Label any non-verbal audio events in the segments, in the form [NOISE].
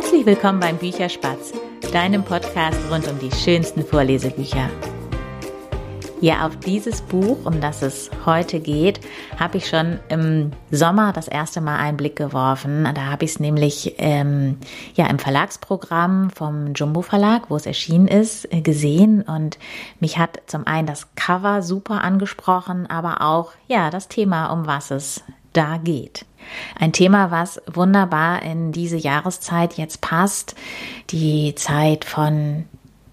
Herzlich willkommen beim Bücherspatz, deinem Podcast rund um die schönsten Vorlesebücher. Ja, auf dieses Buch, um das es heute geht, habe ich schon im Sommer das erste Mal einen Blick geworfen. Da habe ich es nämlich ähm, ja im Verlagsprogramm vom Jumbo Verlag, wo es erschienen ist, äh, gesehen und mich hat zum einen das Cover super angesprochen, aber auch ja das Thema, um was es da geht. Ein Thema, was wunderbar in diese Jahreszeit jetzt passt, die Zeit von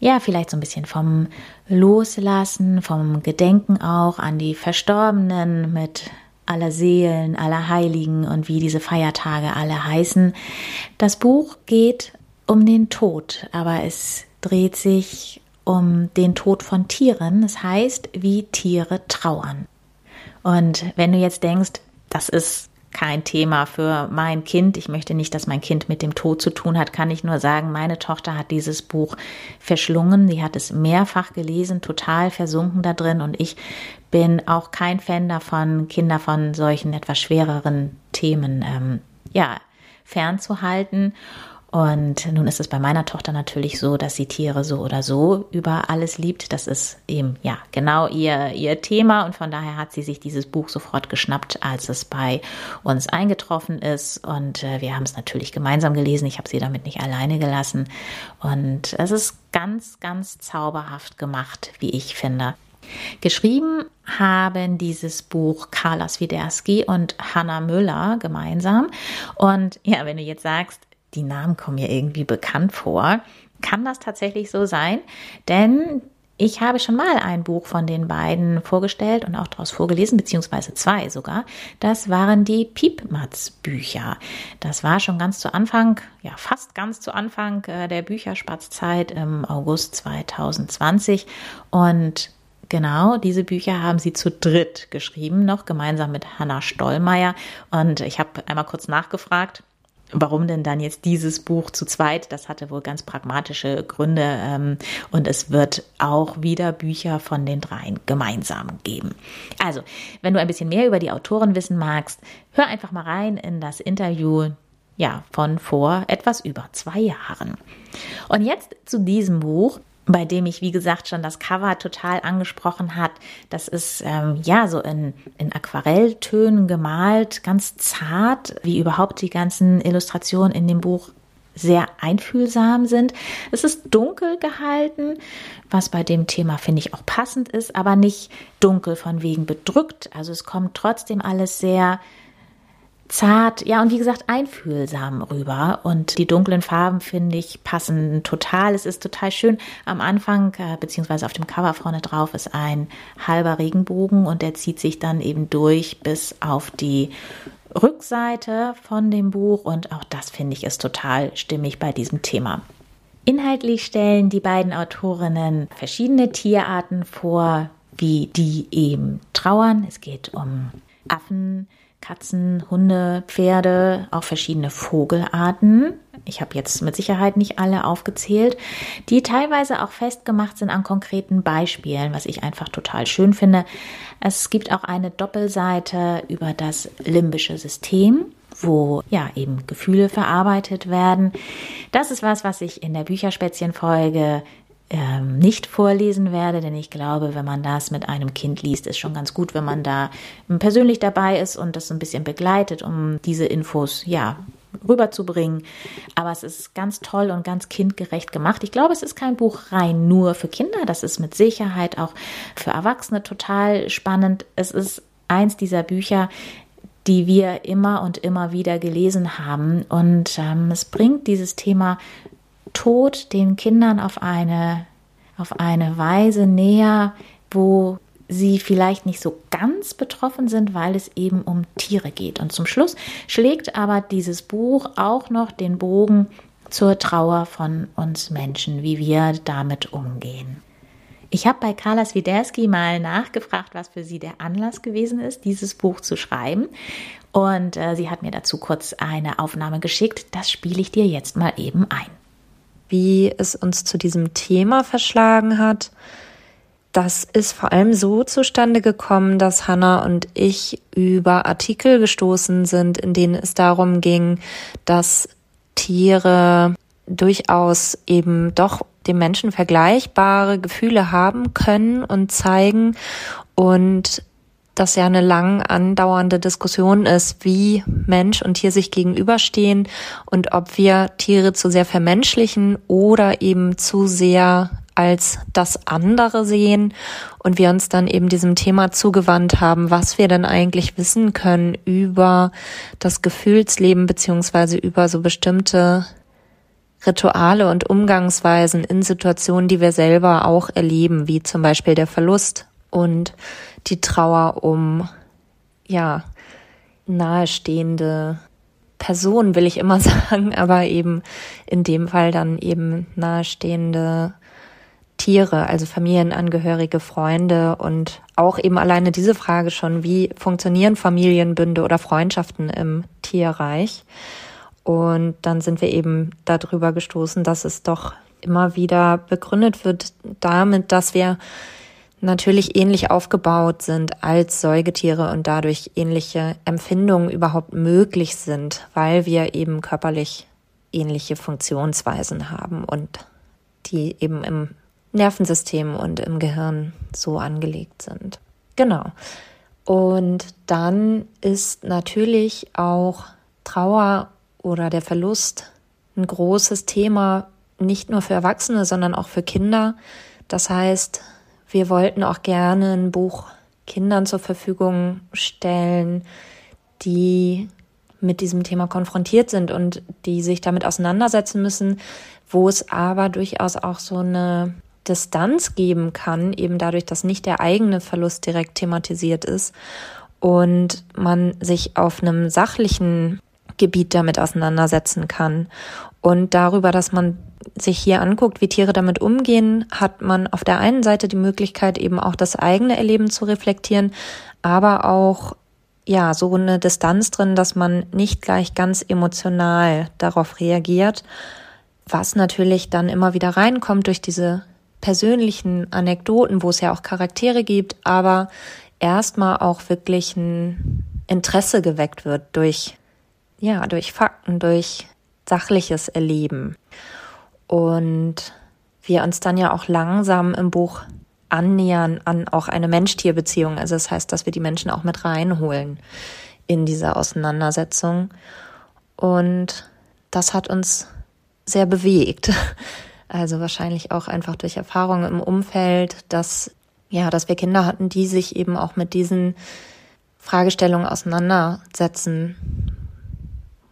ja, vielleicht so ein bisschen vom Loslassen, vom Gedenken auch an die Verstorbenen mit aller Seelen, aller Heiligen und wie diese Feiertage alle heißen. Das Buch geht um den Tod, aber es dreht sich um den Tod von Tieren. Es heißt, wie Tiere trauern. Und wenn du jetzt denkst, das ist kein Thema für mein Kind. Ich möchte nicht, dass mein Kind mit dem Tod zu tun hat, kann ich nur sagen, meine Tochter hat dieses Buch verschlungen. Sie hat es mehrfach gelesen, total versunken da drin und ich bin auch kein Fan davon, Kinder von solchen etwas schwereren Themen ähm, ja, fernzuhalten. Und nun ist es bei meiner Tochter natürlich so, dass sie Tiere so oder so über alles liebt. Das ist eben ja genau ihr, ihr Thema und von daher hat sie sich dieses Buch sofort geschnappt, als es bei uns eingetroffen ist. Und äh, wir haben es natürlich gemeinsam gelesen. Ich habe sie damit nicht alleine gelassen. Und es ist ganz, ganz zauberhaft gemacht, wie ich finde. Geschrieben haben dieses Buch Carla Swiderski und Hannah Müller gemeinsam. Und ja, wenn du jetzt sagst, die Namen kommen mir irgendwie bekannt vor. Kann das tatsächlich so sein? Denn ich habe schon mal ein Buch von den beiden vorgestellt und auch daraus vorgelesen, beziehungsweise zwei sogar. Das waren die Piepmatz-Bücher. Das war schon ganz zu Anfang, ja fast ganz zu Anfang äh, der Bücherspatzzeit im August 2020. Und Genau, diese Bücher haben sie zu dritt geschrieben, noch gemeinsam mit Hanna Stollmeier. Und ich habe einmal kurz nachgefragt warum denn dann jetzt dieses Buch zu zweit? Das hatte wohl ganz pragmatische Gründe ähm, und es wird auch wieder Bücher von den dreien gemeinsam geben. Also, wenn du ein bisschen mehr über die Autoren wissen magst, hör einfach mal rein in das Interview. Ja, von vor etwas über zwei Jahren. Und jetzt zu diesem Buch bei dem ich, wie gesagt, schon das Cover total angesprochen hat. Das ist ähm, ja so in, in Aquarelltönen gemalt, ganz zart, wie überhaupt die ganzen Illustrationen in dem Buch sehr einfühlsam sind. Es ist dunkel gehalten, was bei dem Thema finde ich auch passend ist, aber nicht dunkel von wegen bedrückt. Also es kommt trotzdem alles sehr zart, ja, und wie gesagt, einfühlsam rüber. Und die dunklen Farben, finde ich, passen total. Es ist total schön. Am Anfang, äh, beziehungsweise auf dem Cover vorne drauf, ist ein halber Regenbogen und der zieht sich dann eben durch bis auf die Rückseite von dem Buch. Und auch das, finde ich, ist total stimmig bei diesem Thema. Inhaltlich stellen die beiden Autorinnen verschiedene Tierarten vor, wie die eben trauern. Es geht um Affen, Katzen, Hunde, Pferde, auch verschiedene Vogelarten. Ich habe jetzt mit Sicherheit nicht alle aufgezählt, die teilweise auch festgemacht sind an konkreten Beispielen, was ich einfach total schön finde. Es gibt auch eine Doppelseite über das limbische System, wo ja eben Gefühle verarbeitet werden. Das ist was, was ich in der Bücherspätzchen-Folge ähm, nicht vorlesen werde, denn ich glaube, wenn man das mit einem Kind liest, ist schon ganz gut, wenn man da persönlich dabei ist und das ein bisschen begleitet, um diese Infos ja rüberzubringen. Aber es ist ganz toll und ganz kindgerecht gemacht. Ich glaube, es ist kein Buch rein nur für Kinder. Das ist mit Sicherheit auch für Erwachsene total spannend. Es ist eins dieser Bücher, die wir immer und immer wieder gelesen haben. Und ähm, es bringt dieses Thema Tod den Kindern auf eine, auf eine Weise näher, wo sie vielleicht nicht so ganz betroffen sind, weil es eben um Tiere geht. Und zum Schluss schlägt aber dieses Buch auch noch den Bogen zur Trauer von uns Menschen, wie wir damit umgehen. Ich habe bei Carla Swiderski mal nachgefragt, was für sie der Anlass gewesen ist, dieses Buch zu schreiben. Und äh, sie hat mir dazu kurz eine Aufnahme geschickt. Das spiele ich dir jetzt mal eben ein wie es uns zu diesem Thema verschlagen hat. Das ist vor allem so zustande gekommen, dass Hannah und ich über Artikel gestoßen sind, in denen es darum ging, dass Tiere durchaus eben doch dem Menschen vergleichbare Gefühle haben können und zeigen und das ja eine lang andauernde Diskussion ist, wie Mensch und Tier sich gegenüberstehen und ob wir Tiere zu sehr vermenschlichen oder eben zu sehr als das andere sehen und wir uns dann eben diesem Thema zugewandt haben, was wir denn eigentlich wissen können über das Gefühlsleben beziehungsweise über so bestimmte Rituale und Umgangsweisen in Situationen, die wir selber auch erleben, wie zum Beispiel der Verlust und die Trauer um, ja, nahestehende Personen, will ich immer [LAUGHS] sagen, aber eben in dem Fall dann eben nahestehende Tiere, also Familienangehörige, Freunde und auch eben alleine diese Frage schon, wie funktionieren Familienbünde oder Freundschaften im Tierreich? Und dann sind wir eben darüber gestoßen, dass es doch immer wieder begründet wird damit, dass wir natürlich ähnlich aufgebaut sind als Säugetiere und dadurch ähnliche Empfindungen überhaupt möglich sind, weil wir eben körperlich ähnliche Funktionsweisen haben und die eben im Nervensystem und im Gehirn so angelegt sind. Genau. Und dann ist natürlich auch Trauer oder der Verlust ein großes Thema, nicht nur für Erwachsene, sondern auch für Kinder. Das heißt, wir wollten auch gerne ein Buch Kindern zur Verfügung stellen, die mit diesem Thema konfrontiert sind und die sich damit auseinandersetzen müssen, wo es aber durchaus auch so eine Distanz geben kann, eben dadurch, dass nicht der eigene Verlust direkt thematisiert ist und man sich auf einem sachlichen Gebiet damit auseinandersetzen kann. Und darüber, dass man sich hier anguckt, wie Tiere damit umgehen, hat man auf der einen Seite die Möglichkeit, eben auch das eigene Erleben zu reflektieren, aber auch ja, so eine Distanz drin, dass man nicht gleich ganz emotional darauf reagiert, was natürlich dann immer wieder reinkommt durch diese persönlichen Anekdoten, wo es ja auch Charaktere gibt, aber erstmal auch wirklich ein Interesse geweckt wird durch, ja, durch Fakten, durch sachliches Erleben. Und wir uns dann ja auch langsam im Buch annähern an auch eine Mensch-Tier-Beziehung. Also das heißt, dass wir die Menschen auch mit reinholen in diese Auseinandersetzung. Und das hat uns sehr bewegt. [LAUGHS] Also wahrscheinlich auch einfach durch Erfahrungen im Umfeld, dass, ja, dass wir Kinder hatten, die sich eben auch mit diesen Fragestellungen auseinandersetzen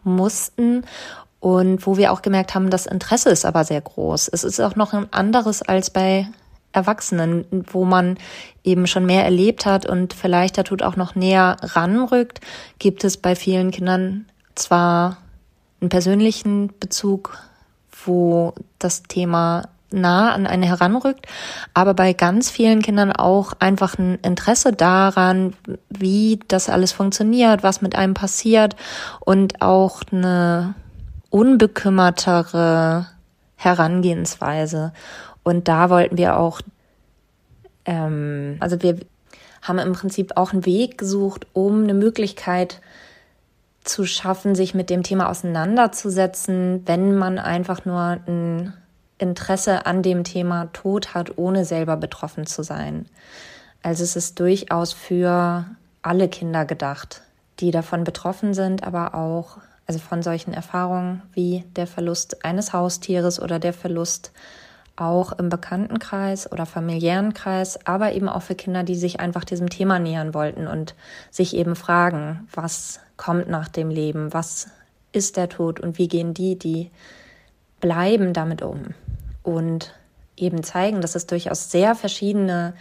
mussten und wo wir auch gemerkt haben, das Interesse ist aber sehr groß. Es ist auch noch ein anderes als bei Erwachsenen, wo man eben schon mehr erlebt hat und vielleicht da tut auch noch näher ranrückt, gibt es bei vielen Kindern zwar einen persönlichen Bezug wo das Thema nah an eine heranrückt, aber bei ganz vielen Kindern auch einfach ein Interesse daran, wie das alles funktioniert, was mit einem passiert und auch eine unbekümmertere Herangehensweise. Und da wollten wir auch, ähm, also wir haben im Prinzip auch einen Weg gesucht, um eine Möglichkeit zu schaffen, sich mit dem Thema auseinanderzusetzen, wenn man einfach nur ein Interesse an dem Thema Tod hat, ohne selber betroffen zu sein. Also es ist durchaus für alle Kinder gedacht, die davon betroffen sind, aber auch also von solchen Erfahrungen wie der Verlust eines Haustieres oder der Verlust auch im Bekanntenkreis oder familiären Kreis, aber eben auch für Kinder, die sich einfach diesem Thema nähern wollten und sich eben fragen, was kommt nach dem Leben, was ist der Tod und wie gehen die, die bleiben, damit um. Und eben zeigen, dass es durchaus sehr verschiedene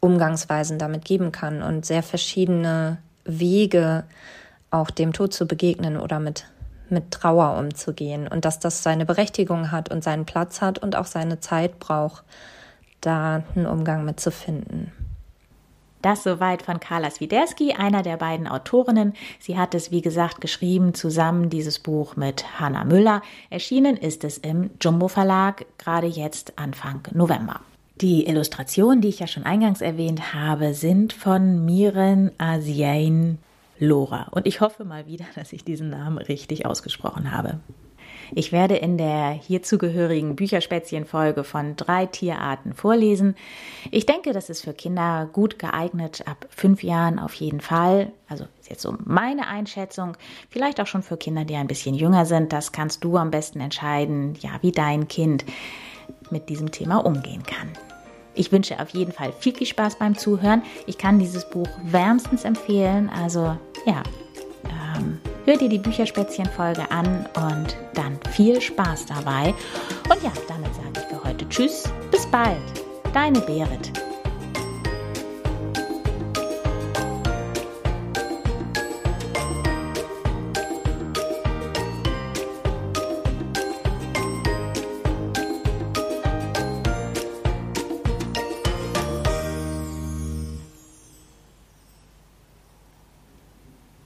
Umgangsweisen damit geben kann und sehr verschiedene Wege, auch dem Tod zu begegnen oder mit, mit Trauer umzugehen und dass das seine Berechtigung hat und seinen Platz hat und auch seine Zeit braucht, da einen Umgang mit zu finden. Das soweit von Carla Swiderski, einer der beiden Autorinnen. Sie hat es, wie gesagt, geschrieben, zusammen dieses Buch mit Hanna Müller. Erschienen ist es im Jumbo Verlag, gerade jetzt Anfang November. Die Illustrationen, die ich ja schon eingangs erwähnt habe, sind von Miren Asiain Lora. Und ich hoffe mal wieder, [LAUGHS] dass ich diesen Namen richtig ausgesprochen habe. Ich werde in der hierzugehörigen Bücherspätzchen-Folge von drei Tierarten vorlesen. Ich denke, das ist für Kinder gut geeignet, ab fünf Jahren auf jeden Fall. Also ist jetzt so meine Einschätzung. Vielleicht auch schon für Kinder, die ein bisschen jünger sind. Das kannst du am besten entscheiden, ja, wie dein Kind mit diesem Thema umgehen kann. Ich wünsche auf jeden Fall viel, viel Spaß beim Zuhören. Ich kann dieses Buch wärmstens empfehlen. Also ja, ähm, hör dir die Bücherspätzchen-Folge an und dann viel Spaß dabei. Und ja, damit sage ich für heute Tschüss, bis bald. Deine Berit.